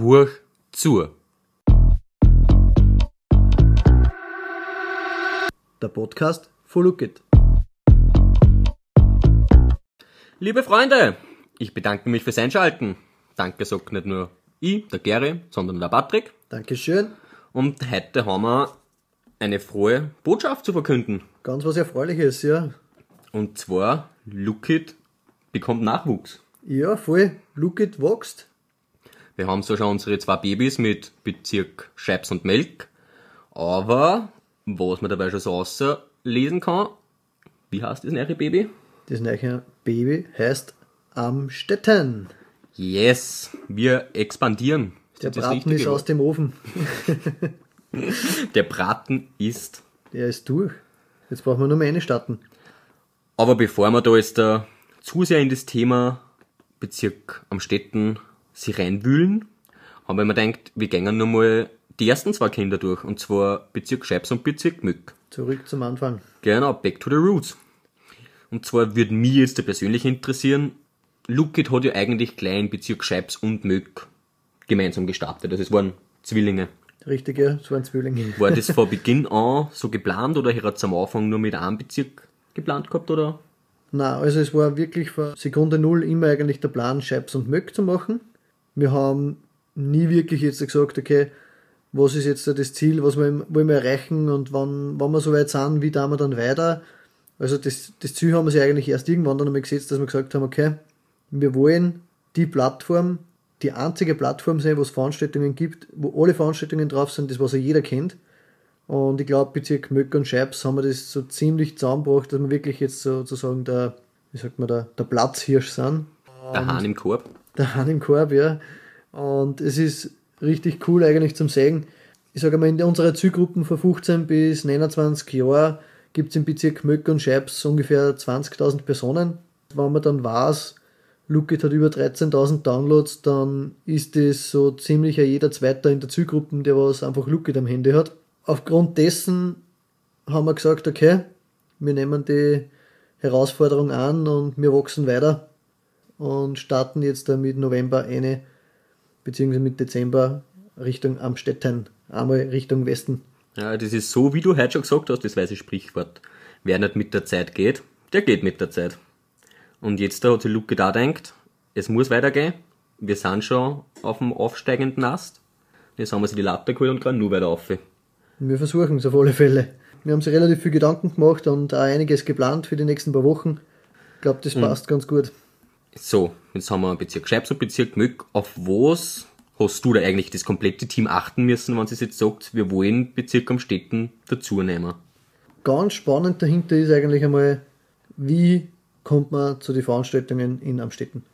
Huch zu. Der Podcast von Look It. Liebe Freunde, ich bedanke mich fürs Einschalten. Danke sagt nicht nur ich, der Gary, sondern der Patrick. Dankeschön. Und heute haben wir eine frohe Botschaft zu verkünden. Ganz was Erfreuliches, ja. Und zwar, Look It bekommt Nachwuchs. Ja, voll. Look It wächst. Wir haben so schon unsere zwei Babys mit Bezirk Scheibs und Melk. Aber, was man dabei schon so auslesen kann, wie heißt das neue Baby? Das neue Baby heißt Amstetten. Yes, wir expandieren. Der das das Braten richtige ist aus dem Ofen. Der Braten ist. Der ist durch. Jetzt brauchen wir nur mehr eine starten. Aber bevor wir da jetzt da zu sehr in das Thema Bezirk am Städten sich reinwühlen, haben wir mir gedacht, wir gehen nur mal die ersten zwei Kinder durch. Und zwar Bezirk Scheibs und Bezirk Mück. Zurück zum Anfang. Genau, back to the roots. Und zwar würde mich jetzt persönlich interessieren, Lukit hat ja eigentlich gleich in Bezirk Scheibs und Möck gemeinsam gestartet. Also es waren Zwillinge. Richtig, ja, das waren Zwillinge. War das von Beginn an so geplant oder hat es am Anfang nur mit einem Bezirk geplant gehabt oder? Na, also es war wirklich von Sekunde Null immer eigentlich der Plan, Scheibs und Möck zu machen. Wir haben nie wirklich jetzt gesagt, okay, was ist jetzt das Ziel, was wir, wollen wir erreichen und wann, wann wir so weit sind, wie da wir dann weiter. Also das, das Ziel haben wir sich eigentlich erst irgendwann dann einmal gesetzt, dass wir gesagt haben, okay, wir wollen die Plattform, die einzige Plattform sein, wo es Veranstaltungen gibt, wo alle Veranstaltungen drauf sind, das was ja jeder kennt. Und ich glaube, Bezirk Möck und Scheibs haben wir das so ziemlich zusammengebracht, dass wir wirklich jetzt sozusagen der, wie sagt man, der, der Platzhirsch sind. Der Hahn im Korb. Der Hahn im Korb, ja. Und es ist richtig cool eigentlich zum Sehen. Ich sage mal, in unserer Zielgruppen von 15 bis 29 Jahren gibt es im Bezirk Möck und Scheibs ungefähr 20.000 Personen. Wenn man dann weiß, Lookit hat über 13.000 Downloads, dann ist das so ziemlich jeder Zweiter in der Zielgruppe, der was einfach Lookit am Handy hat. Aufgrund dessen haben wir gesagt, okay, wir nehmen die Herausforderung an und wir wachsen weiter und starten jetzt mit November eine, beziehungsweise mit Dezember Richtung Amstetten, einmal Richtung Westen. Ja, das ist so, wie du heute schon gesagt hast, das weise Sprichwort. Wer nicht mit der Zeit geht, der geht mit der Zeit. Und jetzt da hat sich Luke da denkt, es muss weitergehen. Wir sind schon auf dem aufsteigenden Ast. Jetzt haben wir sie die Latte geholt und gehen nur weiter auf. Wir versuchen es auf alle Fälle. Wir haben sich relativ viel Gedanken gemacht und auch einiges geplant für die nächsten paar Wochen. Ich glaube, das passt mhm. ganz gut. So, jetzt haben wir Bezirk Scheibs und Bezirk Möck. Auf was hast du da eigentlich das komplette Team achten müssen, wenn es jetzt sagt, wir wollen Bezirk am Städten dazu nehmen? Ganz spannend dahinter ist eigentlich einmal, wie kommt man zu den Veranstaltungen in Amstetten.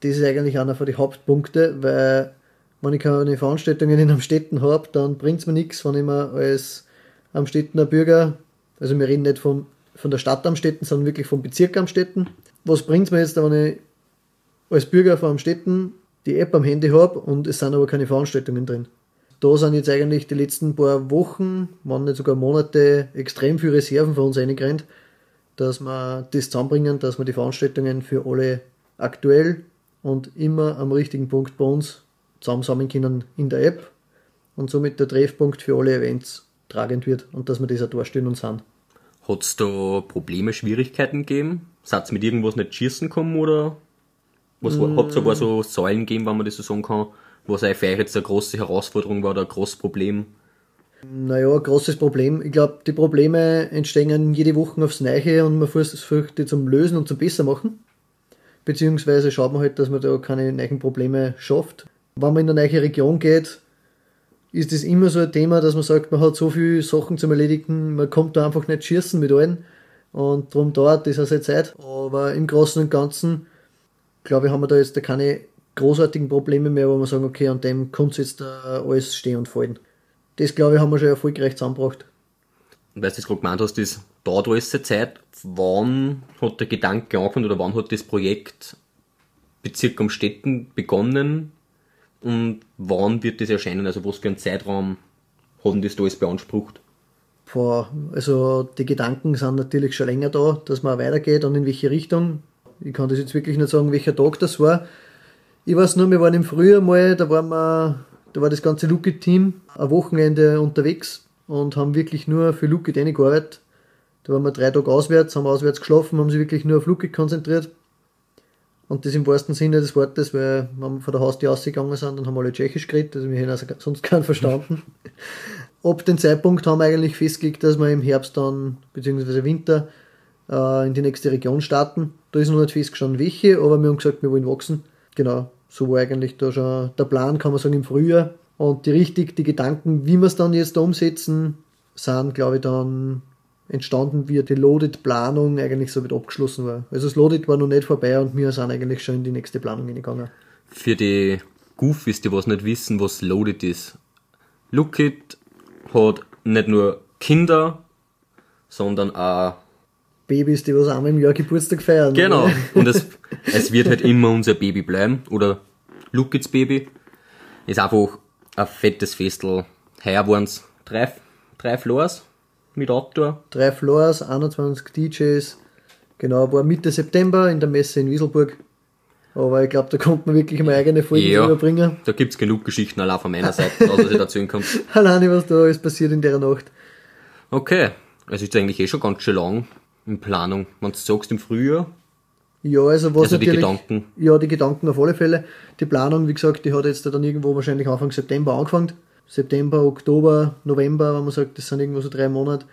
Das ist eigentlich einer von den Hauptpunkten, weil wenn ich keine Veranstaltungen in Amstetten habe, dann bringt es mir nichts, wenn ich mir als Amstettener Bürger, also wir reden nicht von, von der Stadt Amstetten, sondern wirklich vom Bezirk Amstetten. Was bringt es mir jetzt, wenn ich als Bürger von Amstetten die App am Handy habe und es sind aber keine Veranstaltungen drin? Da sind jetzt eigentlich die letzten paar Wochen, wenn nicht sogar Monate, extrem viele Reserven für uns eingerannt dass wir das zusammenbringen, dass wir die Veranstaltungen für alle aktuell und immer am richtigen Punkt bei uns zusammensammeln können in der App und somit der Treffpunkt für alle Events tragend wird und dass wir das auch darstellen und sind. Hat es da Probleme, Schwierigkeiten gegeben? Ihr mit irgendwas nicht schießen kommen oder was mm. hat es sogar so Säulen gegeben, wenn man das so sagen kann, was für euch jetzt eine große Herausforderung war oder ein großes Problem? Naja, ein großes Problem. Ich glaube, die Probleme entstehen jede Woche aufs Neue und man versucht die zum Lösen und zum besser machen. Beziehungsweise schaut man halt, dass man da keine neuen Probleme schafft. Wenn man in eine neue Region geht, ist es immer so ein Thema, dass man sagt, man hat so viele Sachen zum Erledigen, man kommt da einfach nicht schießen mit allen. Und darum dauert das auch seine Zeit. Aber im Großen und Ganzen, glaube ich, haben wir da jetzt keine großartigen Probleme mehr, wo man sagen, okay, an dem kommt jetzt alles stehen und fallen das glaube ich, haben wir schon erfolgreich zusammengebracht. Und weil du das gerade gemeint hast, das dauert alles eine Zeit. Wann hat der Gedanke angefangen oder wann hat das Projekt Bezirk am Städten begonnen und wann wird das erscheinen? Also was für einen Zeitraum hat das da alles beansprucht? Boah, also die Gedanken sind natürlich schon länger da, dass man weitergeht und in welche Richtung. Ich kann das jetzt wirklich nicht sagen, welcher Tag das war. Ich weiß nur, wir waren im Frühjahr mal, da waren wir, da war das ganze Lookit-Team ein Wochenende unterwegs und haben wirklich nur für Lookit gearbeitet. Da waren wir drei Tage auswärts, haben auswärts geschlafen, haben sich wirklich nur auf Lookit konzentriert. Und das im wahrsten Sinne des Wortes, weil wir von der Haustür ausgegangen sind, dann haben alle Tschechisch geredet, also wir haben also sonst keinen verstanden. Ab dem Zeitpunkt haben wir eigentlich festgelegt, dass wir im Herbst dann, beziehungsweise Winter, äh, in die nächste Region starten. Da ist noch nicht festgestanden, welche, aber wir haben gesagt, wir wollen wachsen. Genau, so war eigentlich da schon der Plan, kann man sagen, im Frühjahr. Und die richtig, die Gedanken, wie wir es dann jetzt da umsetzen, sind, glaube ich, dann entstanden, wie die Loaded-Planung eigentlich so weit abgeschlossen war. Also das Loaded war noch nicht vorbei und wir sind eigentlich schon in die nächste Planung gegangen. Für die Goofies, die was nicht wissen, was Loaded ist. Lookit hat nicht nur Kinder, sondern auch Babys, die was einmal im Jahr Geburtstag feiern. Genau. Oder? Und es, es wird halt immer unser Baby bleiben. Oder Lookits Baby. Ist einfach ein fettes Festel. Heuer waren es drei, drei Floors mit Outdoor. Drei Floors, 21 DJs. Genau, war Mitte September in der Messe in Wieselburg. Aber ich glaube, da kommt man wirklich mal eigene Folgen Ja. überbringen. Da gibt's genug Geschichten allein von meiner Seite, was ich dazu kommt. Alleine, was da alles passiert in der Nacht. Okay. Es ist eigentlich eh schon ganz schön lang in Planung. Du sagst im Frühjahr, Ja, also was Also die Gedanken. Ja, die Gedanken auf alle Fälle. Die Planung, wie gesagt, die hat jetzt dann irgendwo wahrscheinlich Anfang September angefangen. September, Oktober, November, wenn man sagt, das sind irgendwo so drei Monate.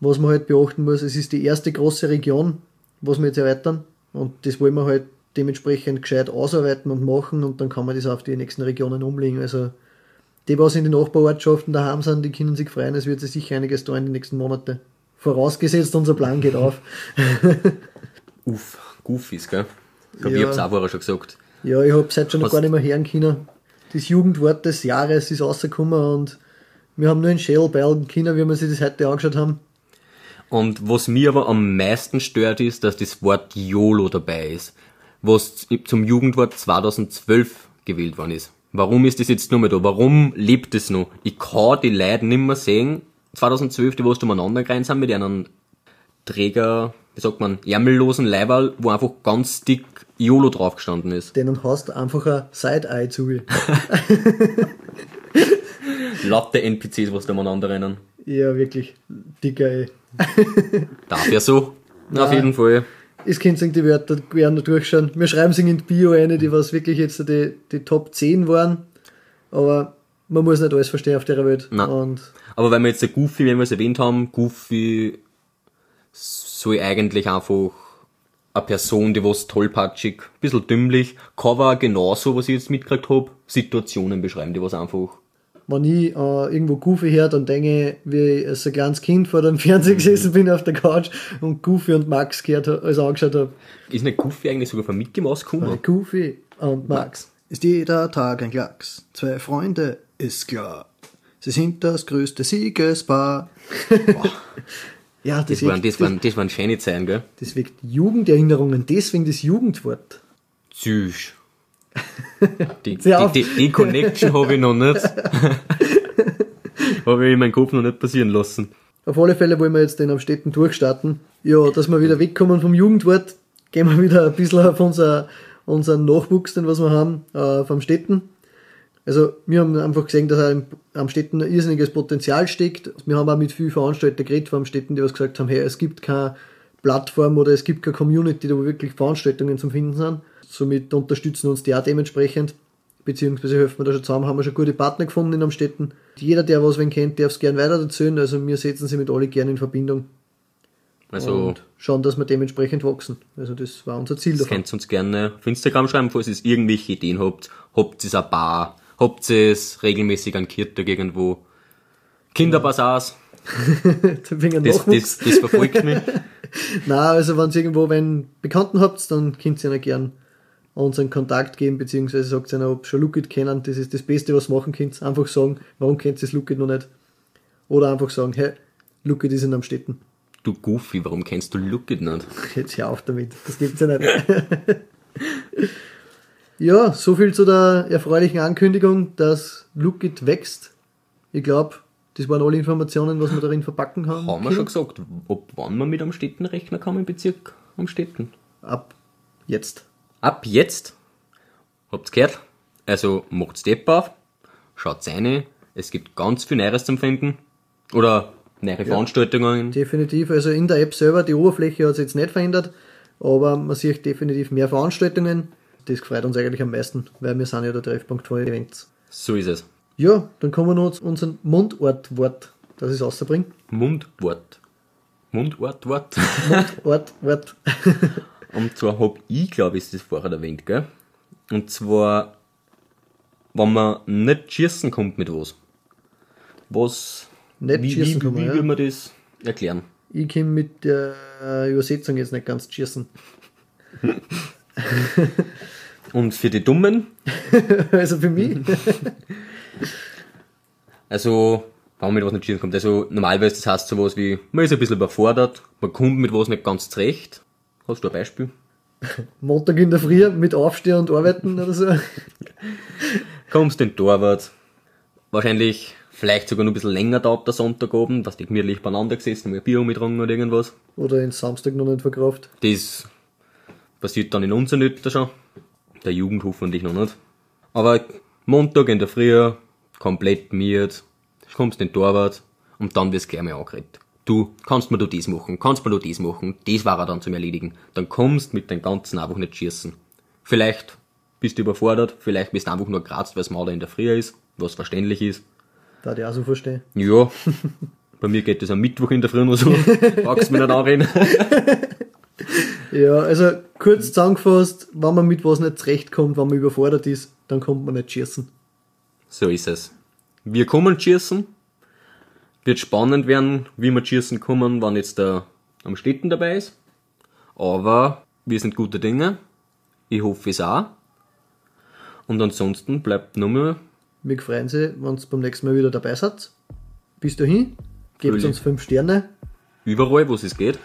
Was man halt beachten muss, es ist die erste große Region, was wir jetzt erweitern. Und das wollen wir halt dementsprechend gescheit ausarbeiten und machen und dann kann man das auf die nächsten Regionen umlegen. Also die, was in den Nachbarortschaften daheim sind, die können sich freuen, es wird sich sicher einiges da in den nächsten Monaten. Vorausgesetzt, unser Plan geht auf. uff, Goofies, gell? Ich glaube, Ja. ich hab's auch vorher schon gesagt. Ja, ich habe seit schon noch Hast- gar nicht mehr hören können. Das Jugendwort des Jahres ist rausgekommen und wir haben nur einen Shell beilen können, wie wir sich das heute angeschaut haben. Und was mir aber am meisten stört, ist, dass das Wort YOLO dabei ist, was zum Jugendwort 2012 gewählt worden ist. Warum ist das jetzt nur mehr da? Warum lebt es noch? Ich kann die Leute nicht mehr sehen, 2012, die was da umeinander gerannt sind mit einem Träger, wie sagt man, ärmellosen Leiberl, wo einfach ganz dick YOLO draufgestanden ist. Denen hast du einfach ein Side-Eye zu. Latte NPCs, was da umeinander rennen. ja, wirklich. Dicker, ey. Darf ja so. Na, auf jeden Fall. Es könnt die Wörter gerne durchschauen. Wir schreiben sie in die Bio eine, die was wirklich jetzt die, die Top 10 waren. Aber man muss nicht alles verstehen auf der Welt. Nein. Und Aber wenn wir jetzt der Goofy, wenn wir es erwähnt haben, Goofy soll eigentlich einfach eine Person, die was tollpatschig, ein bisschen dümmlich, Cover genauso, was ich jetzt mitgekriegt hab, Situationen beschreiben, die was einfach, wenn ich äh, irgendwo Goofy höre, dann denke ich, wie ich als ein kleines Kind vor dem Fernseher gesessen bin auf der Couch und Goofy und Max gehört, also angeschaut habe. ist nicht Goofy eigentlich sogar von Mickey Mouse gekommen? Goofy und Max. Ist jeder Tag ein Klacks. Zwei Freunde, ist klar. Sie sind das größte Siegespaar. Ja, Das das, waren, wirkt, das waren, das waren schöne Zeiten, gell? das wirkt Jugenderinnerungen, deswegen das Jugendwort. Süß. Die, die, die, die Connection habe ich noch nicht. habe ich in meinem Kopf noch nicht passieren lassen. Auf alle Fälle wollen wir jetzt den am Städten durchstarten. Ja, dass wir wieder wegkommen vom Jugendwort, gehen wir wieder ein bisschen auf unser, unseren Nachwuchs, den was wir haben, äh, vom Städten. Also, wir haben einfach gesehen, dass auch im- am Städten ein irrsinniges Potenzial steckt. Wir haben auch mit vielen Veranstaltern geredet vom Städten, die was gesagt haben, hey, es gibt keine Plattform oder es gibt keine Community, wo wirklich Veranstaltungen zum Finden sind. Somit unterstützen uns die auch dementsprechend beziehungsweise helfen wir da schon zusammen, haben wir schon gute Partner gefunden in Amstetten. Jeder, der was wen kennt, darf es gern weiter erzählen, also wir setzen sie mit alle gern in Verbindung Also, und schauen, dass wir dementsprechend wachsen. Also das war unser Ziel Das davon. könnt ihr uns gerne auf Instagram schreiben, falls ihr irgendwelche Ideen habt. Habt ihr ein Bar? Habt ihr es regelmäßig an Kirtag irgendwo? Kinderbasars? Das, das, das verfolgt mich. Nein, also wenn ihr irgendwo einen Bekannten habt, dann könnt ihr ihnen gern unseren Kontakt geben, beziehungsweise sagt ihnen, ob sie schon Lookit kennen. Das ist das Beste, was ihr machen könnt. Einfach sagen, warum kennt ihr das Lookit noch nicht? Oder einfach sagen, hey, Lookit ist in Amstetten. Du Goofy, warum kennst du Look It nicht? Jetzt hör auf damit, das gibt's ja nicht. Ja, so viel zu der erfreulichen Ankündigung, dass Lookit wächst. Ich glaube, das waren alle Informationen, was wir darin verpacken haben. Haben wir schon gesagt, ob wann man mit am Städten rechnen kann im Bezirk am Städten? Ab jetzt. Ab jetzt? Habt's gehört? Also macht's die App auf, schaut rein, es gibt ganz viel Neues zum Finden. Oder neue Veranstaltungen. Definitiv. Also in der App selber, die Oberfläche hat sich jetzt nicht verändert, aber man sieht definitiv mehr Veranstaltungen. Das freut uns eigentlich am meisten, weil wir sind ja der Treffpunkt von Events. So ist es. Ja, dann kommen wir noch zu unserem Mundortwort, das ich rausbringe. Mundwort. Mundort, Wort. Mundort, Wort. Und zwar hab ich, glaube ich, ist das vorher erwähnt, gell? Und zwar, wenn man nicht schießen kommt mit was. Was, Nicht wie, schießen wie, kann man, wie ja. will man das erklären? Ich komme mit der Übersetzung jetzt nicht ganz schießen. Und für die Dummen, Also für mich. also, man mit was nicht schießen kommt, also normalerweise das heißt sowas wie, man ist ein bisschen überfordert, man kommt mit was nicht ganz zurecht. Hast du ein Beispiel? Montag in der Früh mit Aufstehen und Arbeiten oder so. Kommst den Torwart, wahrscheinlich vielleicht sogar noch ein bisschen länger dauert der Sonntagabend, dass die gemütlich beieinander gesessen, ein Bier mitgetrunken oder irgendwas. Oder den Samstag noch nicht verkauft. Das passiert dann in unserem Alter schon. Der Jugend hoffentlich noch nicht. Aber Montag in der Früh, komplett miert, kommst den Torwart und dann wirst du gleich mal angeredet. Du, kannst mir du das machen, kannst mir du das machen, das war er dann zum Erledigen. Dann kommst mit den ganzen einfach nicht schießen. Vielleicht bist du überfordert, vielleicht bist du einfach nur kratzt, weil es Mauder in der Früh ist, was verständlich ist. Da ich auch so verstehe. Ja, bei mir geht es am Mittwoch in der Früh noch so. Magst du mir nicht anreden? Ja, also kurz zusammengefasst, wenn man mit was nicht zurechtkommt, wenn man überfordert ist, dann kommt man nicht schießen. So ist es. Wir kommen schießen. Wird spannend werden, wie wir schießen kommen, wann jetzt der am Städten dabei ist. Aber wir sind gute Dinge. Ich hoffe es auch. Und ansonsten bleibt nur mehr Wir freuen sich, wenn ihr beim nächsten Mal wieder dabei seid. Bis dahin, gebt Fröhlich. uns 5 Sterne. überall, wo es geht.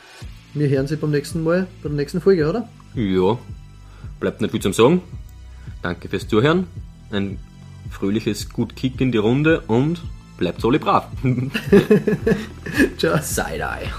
Wir hören sie beim nächsten Mal, bei der nächsten Folge, oder? Ja, bleibt nicht viel zum Sagen. Danke fürs Zuhören. Ein fröhliches Gut Kick in die Runde und bleibt alle brav. Ciao. Side-Eye.